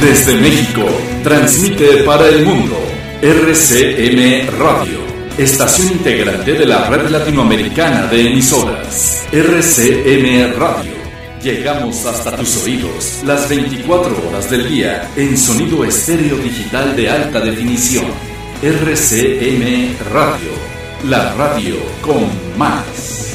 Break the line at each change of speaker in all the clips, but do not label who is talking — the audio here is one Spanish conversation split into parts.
Desde México, transmite para el mundo RCM Radio, estación integrante de la red latinoamericana de emisoras. RCM Radio. Llegamos hasta tus oídos las 24 horas del día en sonido estéreo digital de alta definición. RCM Radio, la radio con más.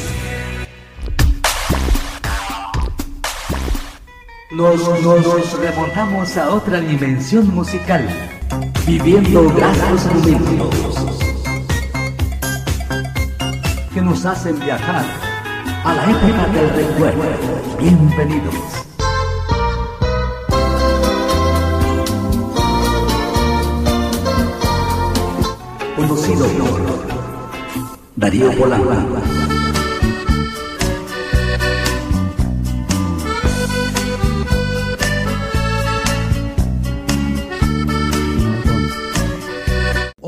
Nos, nos, remontamos a otra dimensión musical, viviendo grandes momentos que nos hacen viajar a la época del recuerdo. Bienvenidos. Conocido por Darío Polanco.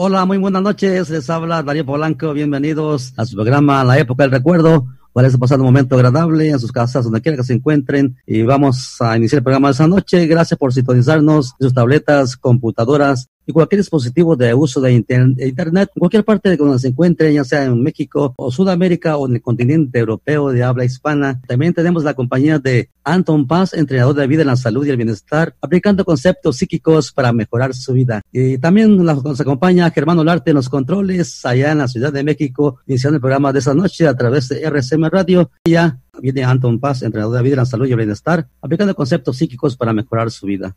Hola, muy buenas noches. Les habla Darío Polanco. Bienvenidos a su programa La Época del Recuerdo. Parece pasar un momento agradable en sus casas, donde quiera que se encuentren. Y vamos a iniciar el programa de esta noche. Gracias por sintonizarnos en sus tabletas, computadoras y cualquier dispositivo de uso de Internet, en cualquier parte de donde se encuentre, ya sea en México o Sudamérica o en el continente europeo de habla hispana. También tenemos la compañía de Anton Paz, entrenador de vida en la salud y el bienestar, aplicando conceptos psíquicos para mejorar su vida. Y también nos acompaña Germán Olarte en los controles allá en la Ciudad de México, iniciando el programa de esta noche a través de RCM Radio. Y ya viene Anton Paz, entrenador de vida en la salud y el bienestar, aplicando conceptos psíquicos para mejorar su vida.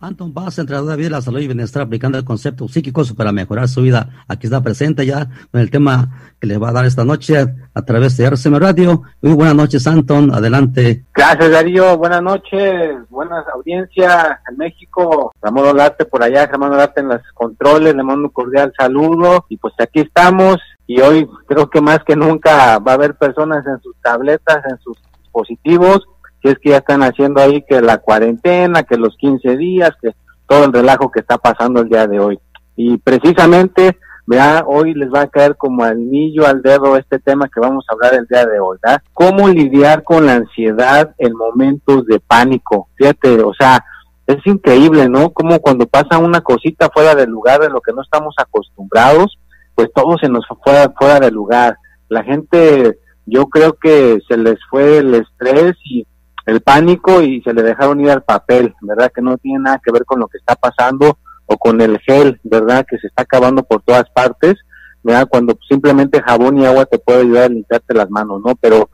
Anton Bass, entrenador de la salud y bienestar, aplicando el concepto psíquico para mejorar su vida. Aquí está presente ya con el tema que le va a dar esta noche a través de RCM Radio. Muy buenas noches, Anton. Adelante.
Gracias, Darío. Buenas noches. Buenas audiencias en México. Ramón Olarte por allá, Ramón Olarte en los controles. Le mando un cordial saludo. Y pues aquí estamos. Y hoy creo que más que nunca va a haber personas en sus tabletas, en sus dispositivos es que ya están haciendo ahí que la cuarentena, que los 15 días, que todo el relajo que está pasando el día de hoy. Y precisamente, vea, hoy les va a caer como anillo al dedo este tema que vamos a hablar el día de hoy, ¿verdad? Cómo lidiar con la ansiedad en momentos de pánico. Fíjate, o sea, es increíble, ¿no? Como cuando pasa una cosita fuera del lugar de lo que no estamos acostumbrados, pues todo se nos fue fuera del lugar. La gente, yo creo que se les fue el estrés y el pánico y se le dejaron ir al papel, ¿verdad? Que no tiene nada que ver con lo que está pasando o con el gel, ¿verdad? Que se está acabando por todas partes, ¿verdad? Cuando simplemente jabón y agua te puede ayudar a limpiarte las manos, ¿no? Pero,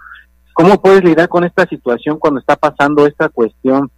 ¿cómo puedes lidiar con esta situación cuando está pasando esta cuestión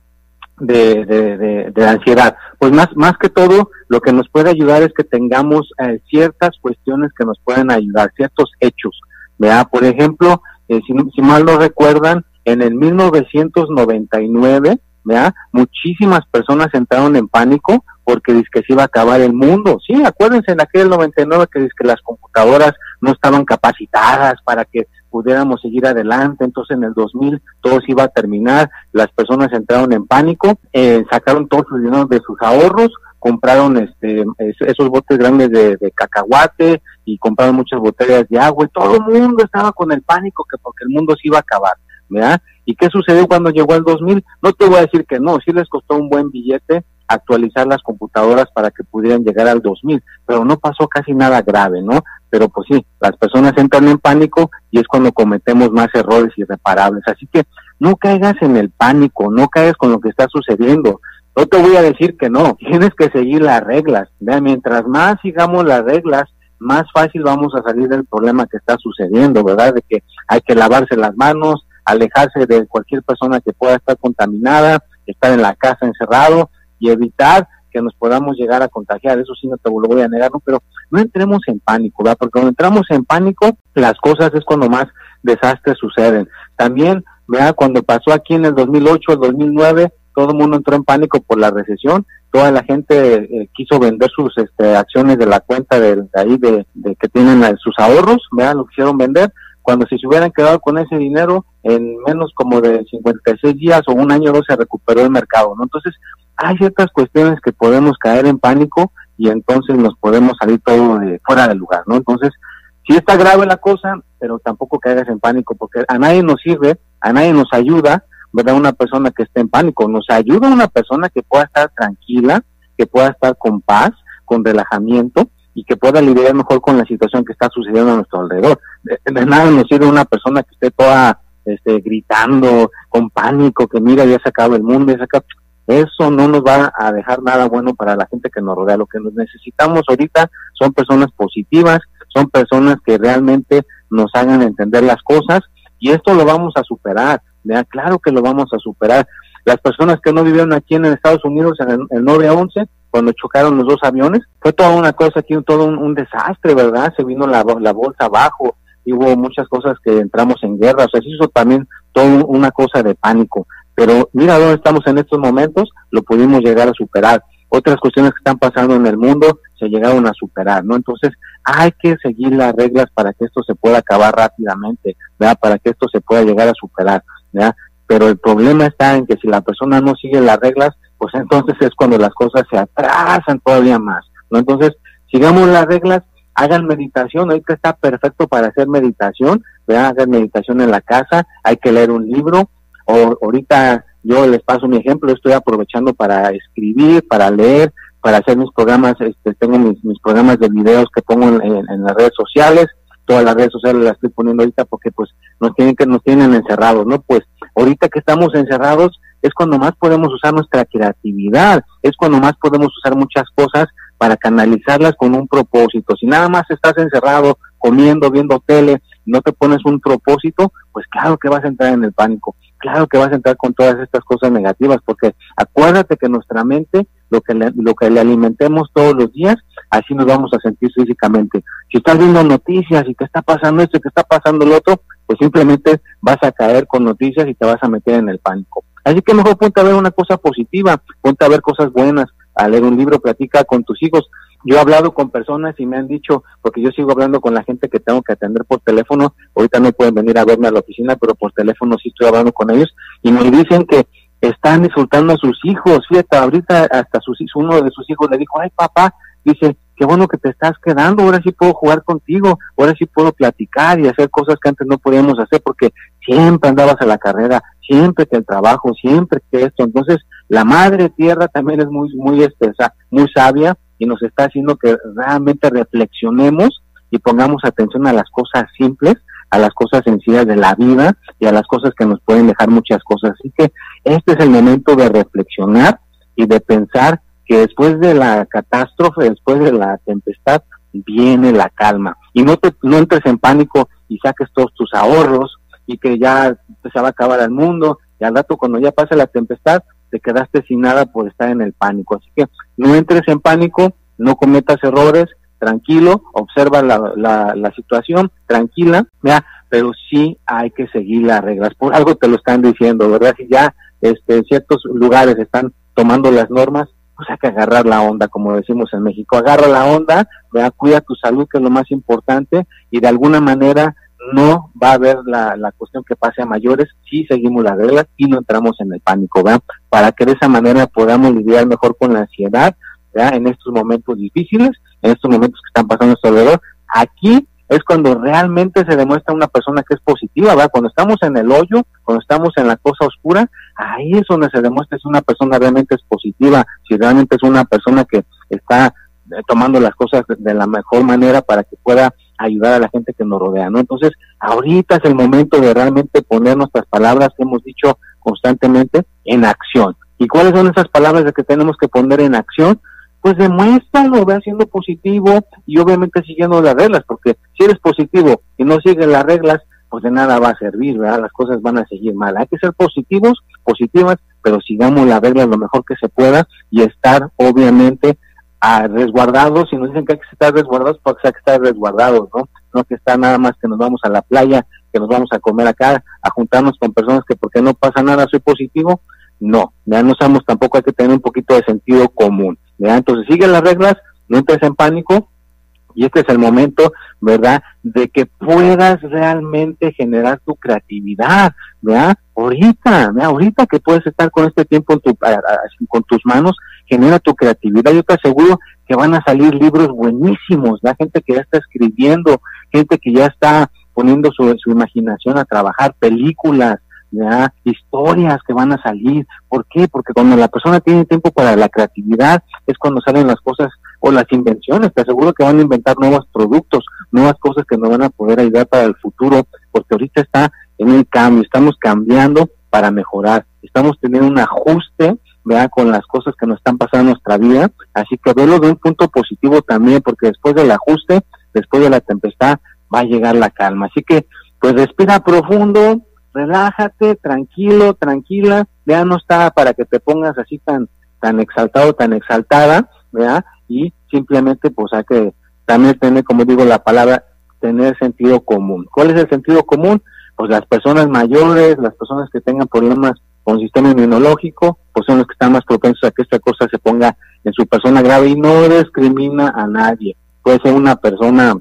de, de, de, ansiedad? Pues más, más que todo, lo que nos puede ayudar es que tengamos eh, ciertas cuestiones que nos pueden ayudar, ciertos hechos, ¿verdad? Por ejemplo, eh, si, si mal lo recuerdan, en el 1999, ¿ya? muchísimas personas entraron en pánico porque dice que se iba a acabar el mundo. Sí, acuérdense en aquel 99 que dice que las computadoras no estaban capacitadas para que pudiéramos seguir adelante, entonces en el 2000 todo se iba a terminar, las personas entraron en pánico, eh, sacaron todos sus dinero de sus ahorros, compraron este esos botes grandes de, de, cacahuate y compraron muchas botellas de agua y todo el mundo estaba con el pánico que porque el mundo se iba a acabar. ¿Verdad? ¿Y qué sucedió cuando llegó el 2000? No te voy a decir que no, sí les costó un buen billete actualizar las computadoras para que pudieran llegar al 2000, pero no pasó casi nada grave, ¿no? Pero pues sí, las personas entran en pánico y es cuando cometemos más errores irreparables. Así que no caigas en el pánico, no caigas con lo que está sucediendo. No te voy a decir que no, tienes que seguir las reglas. ¿verdad? Mientras más sigamos las reglas, más fácil vamos a salir del problema que está sucediendo, ¿verdad? De que hay que lavarse las manos, alejarse de cualquier persona que pueda estar contaminada, estar en la casa encerrado y evitar que nos podamos llegar a contagiar, eso sí no te voy a negar, ¿no? pero no entremos en pánico, ¿verdad? Porque cuando entramos en pánico, las cosas es cuando más desastres suceden. También, ¿verdad? Cuando pasó aquí en el 2008, el 2009, todo el mundo entró en pánico por la recesión, toda la gente eh, quiso vender sus este, acciones de la cuenta de, ahí de, que tienen sus ahorros, ¿verdad? Lo quisieron vender, cuando si se hubieran quedado con ese dinero, en menos como de 56 días o un año no se recuperó el mercado, ¿no? Entonces, hay ciertas cuestiones que podemos caer en pánico y entonces nos podemos salir todo de fuera del lugar, ¿no? Entonces, sí está grave la cosa, pero tampoco caigas en pánico porque a nadie nos sirve, a nadie nos ayuda ¿verdad? Una persona que esté en pánico. Nos ayuda una persona que pueda estar tranquila, que pueda estar con paz, con relajamiento y que pueda lidiar mejor con la situación que está sucediendo a nuestro alrededor. De, nada nos sirve una persona que esté toda este, gritando, con pánico, que mira, ya se acaba el mundo, ya se acaba. Eso no nos va a dejar nada bueno para la gente que nos rodea. Lo que nos necesitamos ahorita son personas positivas, son personas que realmente nos hagan entender las cosas y esto lo vamos a superar. Claro que lo vamos a superar. Las personas que no vivieron aquí en Estados Unidos en el, 9-11, cuando chocaron los dos aviones, fue toda una cosa aquí, todo un, desastre, ¿verdad? Se vino la, bolsa abajo, y hubo muchas cosas que entramos en guerra, o sea, se hizo también toda una cosa de pánico. Pero mira dónde estamos en estos momentos, lo pudimos llegar a superar. Otras cuestiones que están pasando en el mundo se llegaron a superar, ¿no? Entonces, hay que seguir las reglas para que esto se pueda acabar rápidamente, ¿verdad? Para que esto se pueda llegar a superar. Pero el problema está en que si la persona no sigue las reglas, pues entonces es cuando las cosas se atrasan todavía más, ¿no? Entonces, sigamos las reglas, hagan meditación, ahorita está perfecto para hacer meditación, ¿verdad? Hagan meditación en la casa, hay que leer un libro, o ahorita yo les paso mi ejemplo, estoy aprovechando para escribir, para leer, para hacer mis programas, este, tengo mis, programas de videos que pongo en las redes sociales, todas las redes sociales las estoy poniendo ahorita porque pues nos tienen que nos tienen encerrados, ¿no? Pues ahorita que estamos encerrados es cuando más podemos usar nuestra creatividad, es cuando más podemos usar muchas cosas para canalizarlas con un propósito. Si nada más estás encerrado comiendo, viendo tele, no te pones un propósito, pues claro que vas a entrar en el pánico, claro que vas a entrar con todas estas cosas negativas, porque acuérdate que nuestra mente, lo que le, lo que le alimentemos todos los días, así nos vamos a sentir físicamente. Si estás viendo noticias y que está pasando esto y que está pasando lo otro, pues simplemente vas a caer con noticias y te vas a meter en el pánico. Así que mejor ponte a ver una cosa positiva, ponte a ver cosas buenas, a leer un libro, platica con tus hijos. Yo he hablado con personas y me han dicho, porque yo sigo hablando con la gente que tengo que atender por teléfono, ahorita no pueden venir a verme a la oficina, pero por teléfono sí estoy hablando con ellos, y me dicen que están insultando a sus hijos, fíjate, ahorita hasta sus, uno de sus hijos le dijo, ay papá, dice, qué bueno que te estás quedando, ahora sí puedo jugar contigo, ahora sí puedo platicar y hacer cosas que antes no podíamos hacer porque siempre andabas a la carrera, siempre que el trabajo, siempre que esto. Entonces, la madre tierra también es muy, muy espesa, muy sabia y nos está haciendo que realmente reflexionemos y pongamos atención a las cosas simples, a las cosas sencillas de la vida y a las cosas que nos pueden dejar muchas cosas. Así que este es el momento de reflexionar y de pensar que después de la catástrofe, después de la tempestad, viene la calma. Y no, te, no entres en pánico y saques todos tus ahorros y que ya se va a acabar el mundo y al rato cuando ya pase la tempestad te quedaste sin nada por estar en el pánico. Así que no entres en pánico, no cometas errores, tranquilo, observa la, la, la situación, tranquila, ¿ya? pero sí hay que seguir las reglas. Por algo te lo están diciendo, ¿verdad? Si ya este, ciertos lugares están tomando las normas, pues hay que agarrar la onda, como decimos en México, agarra la onda, cuida tu salud, que es lo más importante, y de alguna manera no va a haber la, la cuestión que pase a mayores si seguimos las reglas y no entramos en el pánico, ¿verdad? Para que de esa manera podamos lidiar mejor con la ansiedad, ¿verdad? En estos momentos difíciles, en estos momentos que están pasando a nuestro alrededor. Aquí es cuando realmente se demuestra una persona que es positiva, ¿verdad? Cuando estamos en el hoyo, cuando estamos en la cosa oscura, ahí es donde se demuestra si una persona realmente es positiva, si realmente es una persona que está eh, tomando las cosas de la mejor manera para que pueda ayudar a la gente que nos rodea, ¿no? Entonces, ahorita es el momento de realmente poner nuestras palabras que hemos dicho constantemente en acción. ¿Y cuáles son esas palabras de que tenemos que poner en acción? pues demuéstralo, ve siendo positivo y obviamente siguiendo las reglas, porque si eres positivo y no sigues las reglas, pues de nada va a servir, ¿verdad? Las cosas van a seguir mal. Hay que ser positivos, positivas, pero sigamos la regla lo mejor que se pueda y estar obviamente a resguardados, si nos dicen que hay que estar resguardados, pues hay que estar resguardados, ¿no? No que está nada más que nos vamos a la playa, que nos vamos a comer acá, a juntarnos con personas que porque no pasa nada soy positivo, no, ya no sabemos tampoco hay que tener un poquito de sentido común, ¿ya? Entonces sigue las reglas, no entres en pánico, y este es el momento, ¿verdad?, de que puedas realmente generar tu creatividad, ¿verdad? Ahorita, ¿verdad? ahorita que puedes estar con este tiempo en tu, con tus manos, genera tu creatividad. Yo te aseguro que van a salir libros buenísimos, la gente que ya está escribiendo, gente que ya está poniendo su, su imaginación a trabajar, películas, ¿ya? historias que van a salir. ¿Por qué? Porque cuando la persona tiene tiempo para la creatividad es cuando salen las cosas o las invenciones. Te aseguro que van a inventar nuevos productos, nuevas cosas que nos van a poder ayudar para el futuro, porque ahorita está en un cambio, estamos cambiando para mejorar, estamos teniendo un ajuste vea con las cosas que nos están pasando en nuestra vida, así que verlo de un punto positivo también, porque después del ajuste, después de la tempestad, va a llegar la calma. Así que, pues respira profundo, relájate, tranquilo, tranquila, ya no está para que te pongas así tan, tan exaltado, tan exaltada, ¿verdad? y simplemente pues hay que también tener, como digo la palabra, tener sentido común. ¿Cuál es el sentido común? Pues las personas mayores, las personas que tengan problemas con sistema inmunológico, pues son los que están más propensos a que esta cosa se ponga en su persona grave y no discrimina a nadie. Puede ser una persona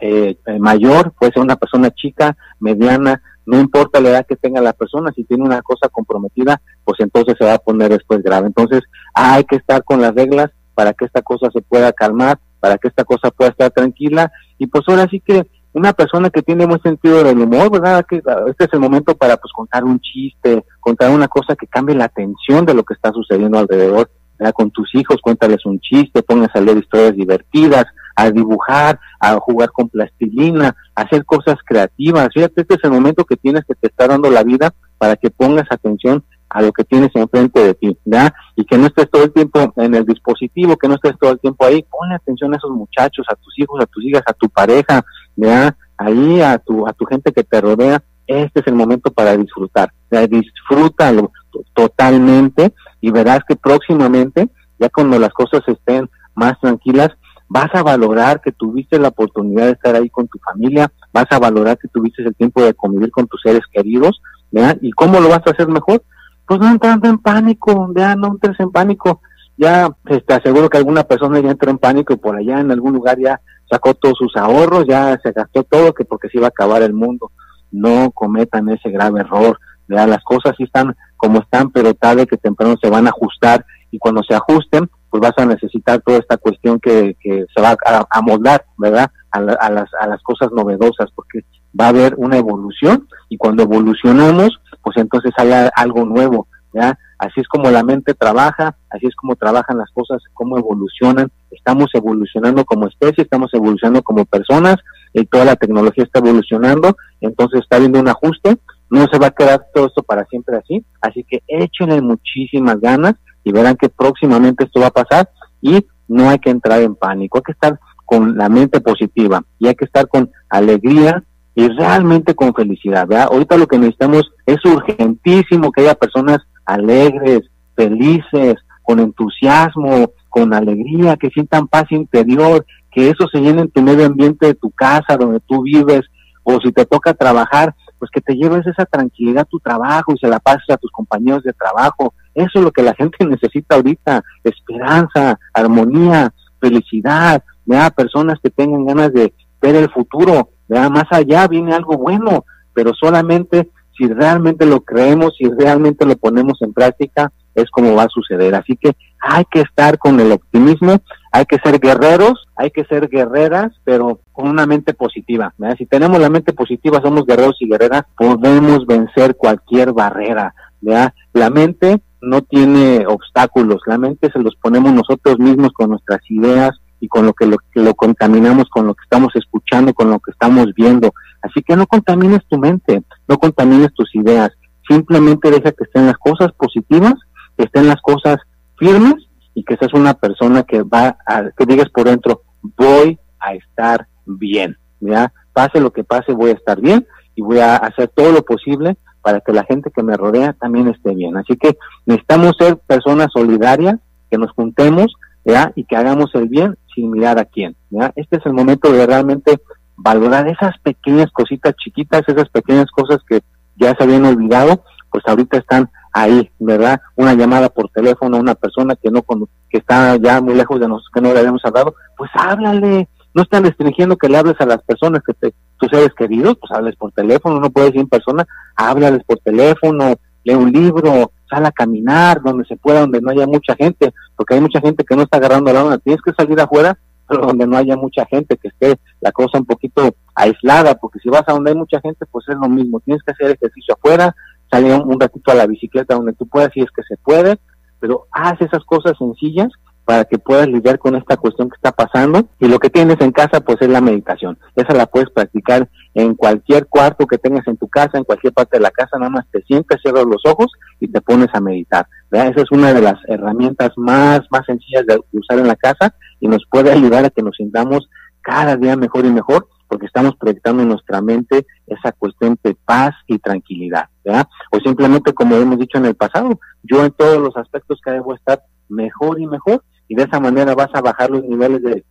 eh, mayor, puede ser una persona chica, mediana, no importa la edad que tenga la persona, si tiene una cosa comprometida, pues entonces se va a poner después grave. Entonces hay que estar con las reglas para que esta cosa se pueda calmar, para que esta cosa pueda estar tranquila. Y pues ahora sí que una persona que tiene buen sentido del humor, ¿verdad? Que ah, este es el momento para pues contar un chiste, contar una cosa que cambie la atención de lo que está sucediendo alrededor. ¿verdad? Con tus hijos, cuéntales un chiste, pongas a leer historias divertidas, a dibujar, a jugar con plastilina, a hacer cosas creativas. Fíjate, este es el momento que tienes que te está dando la vida para que pongas atención a lo que tienes enfrente de ti, ¿verdad? Y que no estés todo el tiempo en el dispositivo, que no estés todo el tiempo ahí, ponle atención a esos muchachos, a tus hijos, a tus hijas, a tu pareja, ¿verdad? Ahí a tu, a tu gente que te rodea, este es el momento para disfrutar, disfrútalo totalmente y verás que próximamente, ya cuando las cosas estén más tranquilas, vas a valorar que tuviste la oportunidad de estar ahí con tu familia, vas a valorar que tuviste el tiempo de convivir con tus seres queridos, ¿verdad? ¿Y cómo lo vas a hacer mejor? pues no entrando en pánico, ya no entres en pánico, ya te este, aseguro que alguna persona ya entró en pánico por allá en algún lugar ya sacó todos sus ahorros, ya se gastó todo, que porque se iba a acabar el mundo. No cometan ese grave error, ya las cosas sí están como están, pero tarde que temprano se van a ajustar y cuando se ajusten, pues vas a necesitar toda esta cuestión que, que se va a, a moldar, ¿verdad? A, a, las, a las cosas novedosas, porque va a haber una evolución y cuando evolucionamos, pues entonces hay algo nuevo, ¿ya? Así es como la mente trabaja, así es como trabajan las cosas, cómo evolucionan, estamos evolucionando como especie, estamos evolucionando como personas, y toda la tecnología está evolucionando, entonces está habiendo un ajuste, no se va a quedar todo esto para siempre así, así que échenle muchísimas ganas y verán que próximamente esto va a pasar y no hay que entrar en pánico, hay que estar con la mente positiva y hay que estar con alegría, y realmente con felicidad. Ahorita lo que necesitamos es urgentísimo que haya personas alegres, felices, con entusiasmo, con alegría, que sientan paz interior, que eso se llene en tu medio ambiente de tu casa, donde tú vives, o si te toca trabajar, pues que te lleves esa tranquilidad a tu trabajo y se la pases a tus compañeros de trabajo. Eso es lo que la gente necesita ahorita, esperanza, armonía, felicidad, ¿verdad? personas que tengan ganas de ver el futuro, más allá viene algo bueno, pero solamente si realmente lo creemos, si realmente lo ponemos en práctica, es como va a suceder. Así que hay que estar con el optimismo, hay que ser guerreros, hay que ser guerreras, pero con una mente positiva. Si tenemos la mente positiva, somos guerreros y guerreras, podemos vencer cualquier barrera. La mente no tiene obstáculos, la mente se los ponemos nosotros mismos con nuestras ideas, y con lo que lo, lo contaminamos, con lo que estamos escuchando, con lo que estamos viendo. Así que no contamines tu mente, no contamines tus ideas, simplemente deja que estén las cosas positivas, que estén las cosas firmes y que seas una persona que va a, que digas por dentro, voy a estar bien, ¿ya? Pase lo que pase, voy a estar bien y voy a hacer todo lo posible para que la gente que me rodea también esté bien. Así que necesitamos ser personas solidarias, que nos juntemos ¿ya? y que hagamos el bien sin mirar a quién. ¿ya? Este es el momento de realmente valorar esas pequeñas cositas chiquitas, esas pequeñas cosas que ya se habían olvidado, pues ahorita están ahí, ¿verdad? Una llamada por teléfono a una persona que no que está ya muy lejos de nosotros, que no le habíamos hablado, pues háblale. No están restringiendo que le hables a las personas que te, tus seres queridos, pues hables por teléfono, no puedes ir en persona, háblales por teléfono, lee un libro, sal a caminar donde se pueda, donde no haya mucha gente, porque hay mucha gente que no está agarrando la onda, tienes que salir afuera, pero donde no haya mucha gente, que esté la cosa un poquito aislada, porque si vas a donde hay mucha gente, pues es lo mismo, tienes que hacer ejercicio afuera, salir un, ratito a la bicicleta donde tú puedas, si es que se puede, pero haz esas cosas sencillas para que puedas lidiar con esta cuestión que está pasando. Y lo que tienes en casa pues es la meditación. Esa la puedes practicar en cualquier cuarto que tengas en tu casa, en cualquier parte de la casa, nada más te sientes, cierras los ojos y te pones a meditar. Esa es una de las herramientas más, más sencillas de usar en la casa y nos puede ayudar a que nos sintamos cada día mejor y mejor porque estamos proyectando en nuestra mente esa cuestión de paz y tranquilidad, ¿verdad? O simplemente, como hemos dicho en el pasado, yo en todos los aspectos que debo estar mejor y mejor, y de esa manera vas a bajar los niveles de,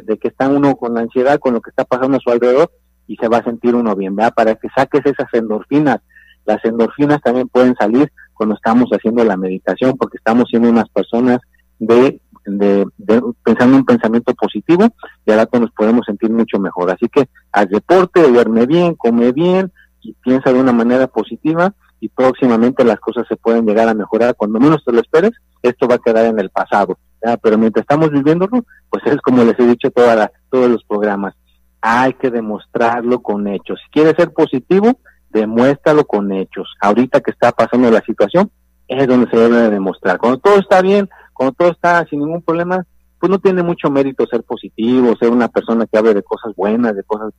de, que está uno con la ansiedad, con lo que está pasando a su alrededor, y se va a sentir uno bien, ¿verdad? Para que saques esas endorfinas. Las endorfinas también pueden salir cuando estamos haciendo la meditación, porque estamos siendo unas personas de de, pensando un pensamiento positivo y al rato nos podemos sentir mucho mejor. Así que haz deporte, duerme bien, come bien y piensa de una manera positiva y próximamente las cosas se pueden llegar a mejorar. Cuando menos te lo esperes, esto va a quedar en el pasado. Pero mientras estamos viviéndolo, pues es como les he dicho toda todos los programas. Hay que demostrarlo con hechos. Si quieres ser positivo, demuéstralo con hechos. Ahorita que está pasando la situación, es donde se debe demostrar. Cuando todo está bien, cuando todo está sin ningún problema, pues no tiene mucho mérito ser positivo, ser una persona que hable de cosas buenas, de cosas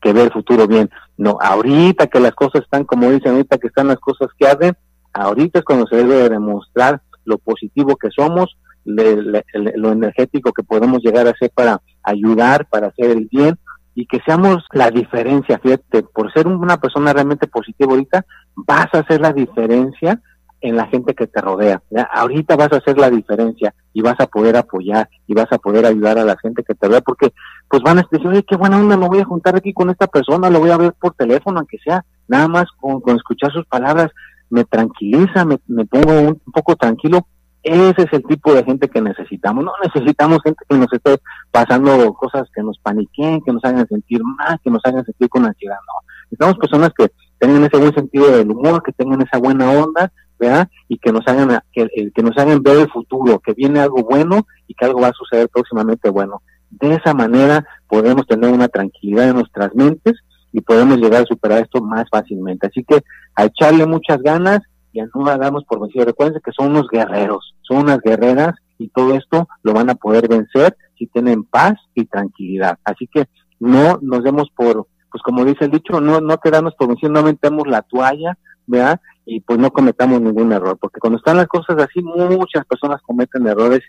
que ve el futuro bien. No, ahorita que las cosas están, como dicen, ahorita que están las cosas que arden, ahorita es cuando se debe demostrar lo positivo que somos, lo energético que podemos llegar a ser para ayudar, para hacer el bien y que seamos la diferencia, fíjate, por ser una persona realmente positiva ahorita, vas a hacer la diferencia en la gente que te rodea. Ahorita vas a hacer la diferencia y vas a poder apoyar y vas a poder ayudar a la gente que te rodea porque pues van a decir, oye, qué buena onda, me voy a juntar aquí con esta persona, lo voy a ver por teléfono, aunque sea, nada más con, escuchar sus palabras, me tranquiliza, me, pongo un, poco tranquilo. Ese es el tipo de gente que necesitamos. No necesitamos gente que nos esté pasando cosas que nos paniquen, que nos hagan sentir mal, que nos hagan sentir con ansiedad. No. Necesitamos personas que tengan ese buen sentido del humor, que tengan esa buena onda y que nos hagan que, que nos hagan ver el futuro, que viene algo bueno y que algo va a suceder próximamente bueno. De esa manera podemos tener una tranquilidad en nuestras mentes y podemos llegar a superar esto más fácilmente. Así que a echarle muchas ganas y a no hagamos por vencido. Recuerden que son unos guerreros, son unas guerreras y todo esto lo van a poder vencer si tienen paz y tranquilidad. Así que no nos demos por, pues como dice el dicho, no, no quedarnos por vencido, no metemos la toalla, ¿verdad? y pues no cometamos ningún error, porque cuando están las cosas así, muchas personas cometen errores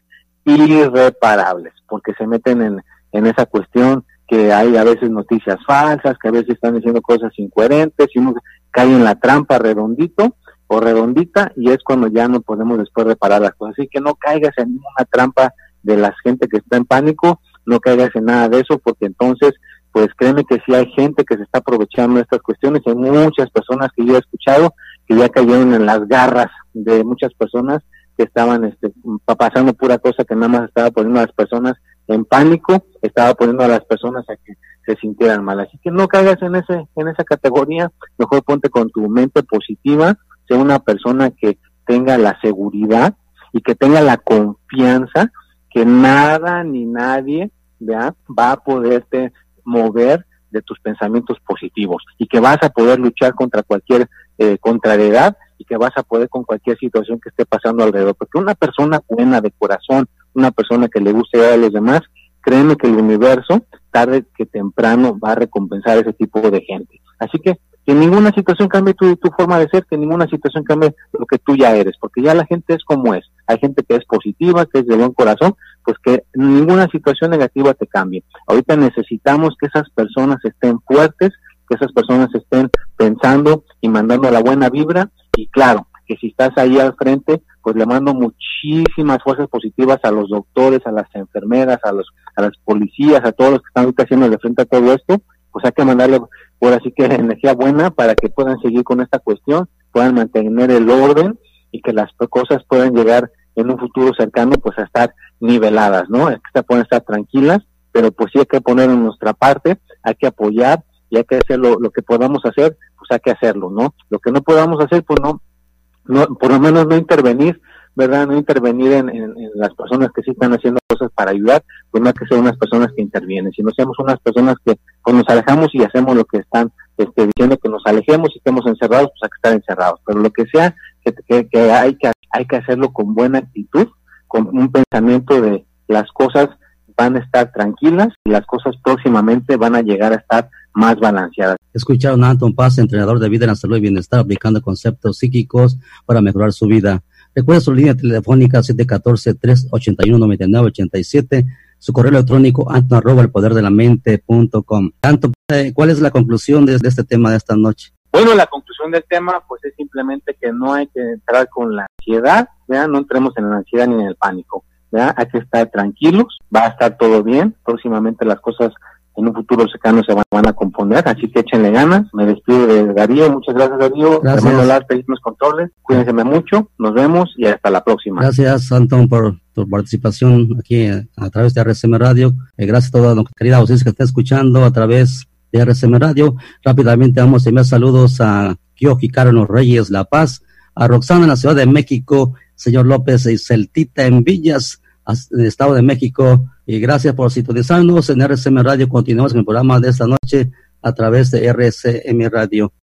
irreparables, porque se meten en, en esa cuestión que hay a veces noticias falsas, que a veces están diciendo cosas incoherentes, y uno cae en la trampa redondito redondita, y es cuando ya no podemos después reparar las cosas. Así que no caigas en ninguna trampa de la gente que está en pánico, no caigas en nada de eso, porque entonces pues créeme que sí hay gente que se está aprovechando de estas cuestiones, hay muchas personas que yo he escuchado que ya cayeron en las garras de muchas personas que estaban este, pasando pura cosa que nada más estaba poniendo a las personas en pánico, estaba poniendo a las personas a que se sintieran mal. Así que no caigas en ese en esa categoría, mejor ponte con tu mente positiva, una persona que tenga la seguridad y que tenga la confianza que nada ni nadie va a poderte mover de tus pensamientos positivos y que vas a poder luchar contra cualquier eh, contrariedad y que vas a poder con cualquier situación que esté pasando alrededor. Porque una persona buena de corazón, una persona que le guste a los demás, créeme que el universo, tarde que temprano, va a recompensar a ese tipo de gente. Así que que ninguna situación cambie tu, tu forma de ser, que ninguna situación cambie lo que tú ya eres, porque ya la gente es como es. Hay gente que es positiva, que es de buen corazón, pues que ninguna situación negativa te cambie. Ahorita necesitamos que esas personas estén fuertes, que esas personas estén pensando y mandando la buena vibra y claro, que si estás ahí al frente, pues le mando muchísimas fuerzas positivas a los doctores, a las enfermeras, a los a las policías, a todos los que están ahorita haciendo de frente a todo esto, pues hay que mandarle por así que energía buena para que puedan seguir con esta cuestión, puedan mantener el orden y que las cosas puedan llegar en un futuro cercano pues a estar niveladas, ¿no? Es que pueden estar tranquilas, pero pues sí hay que poner en nuestra parte, hay que apoyar y hay que hacer lo, lo que podamos hacer, pues hay que hacerlo, ¿no? Lo que no podamos hacer, pues no, no por lo menos no intervenir, ¿verdad? No intervenir en, en, las personas que sí están haciendo cosas para ayudar, pues hay que ser unas personas que intervienen, sino seamos unas personas que pues nos alejamos y hacemos lo que están este, diciendo que nos alejemos y estemos encerrados, pues hay que estar encerrados. Pero lo que sea, que, que, hay, que hay que hacerlo con buena actitud, con un pensamiento de las cosas van a estar tranquilas y las cosas próximamente van a llegar a estar más balanceadas.
Escucharon a Anton Paz, entrenador de vida en la salud y bienestar, aplicando conceptos psíquicos para mejorar su vida. Recuerda su línea telefónica 714-381-9987, su correo electrónico anton arroba el poder de la mente punto com. Anton, eh, ¿cuál es la conclusión de, este tema de esta noche?
Bueno, la conclusión del tema pues es simplemente que no hay que entrar con la ansiedad, ¿ya? no entremos en la ansiedad ni en el pánico, ¿ya? hay que estar tranquilos, va a estar todo bien, próximamente las cosas en un futuro cercano se van, a componer, así que échenle ganas. Me despido de Darío, muchas gracias Darío,
gracias.
Y los controles, cuídense mucho, nos vemos y hasta la próxima.
Gracias Anton por tu participación aquí a, través de RCM Radio, eh, gracias a toda la querida audiencia que está escuchando a través de RCM Radio. Rápidamente vamos a enviar saludos a Kioji Carlos Reyes La Paz, a Roxana en la Ciudad de México, señor López y Celtita en Villas, Estado de México. Y gracias por sintonizarnos en RCM Radio. Continuamos con el programa de esta noche a través de RCM Radio.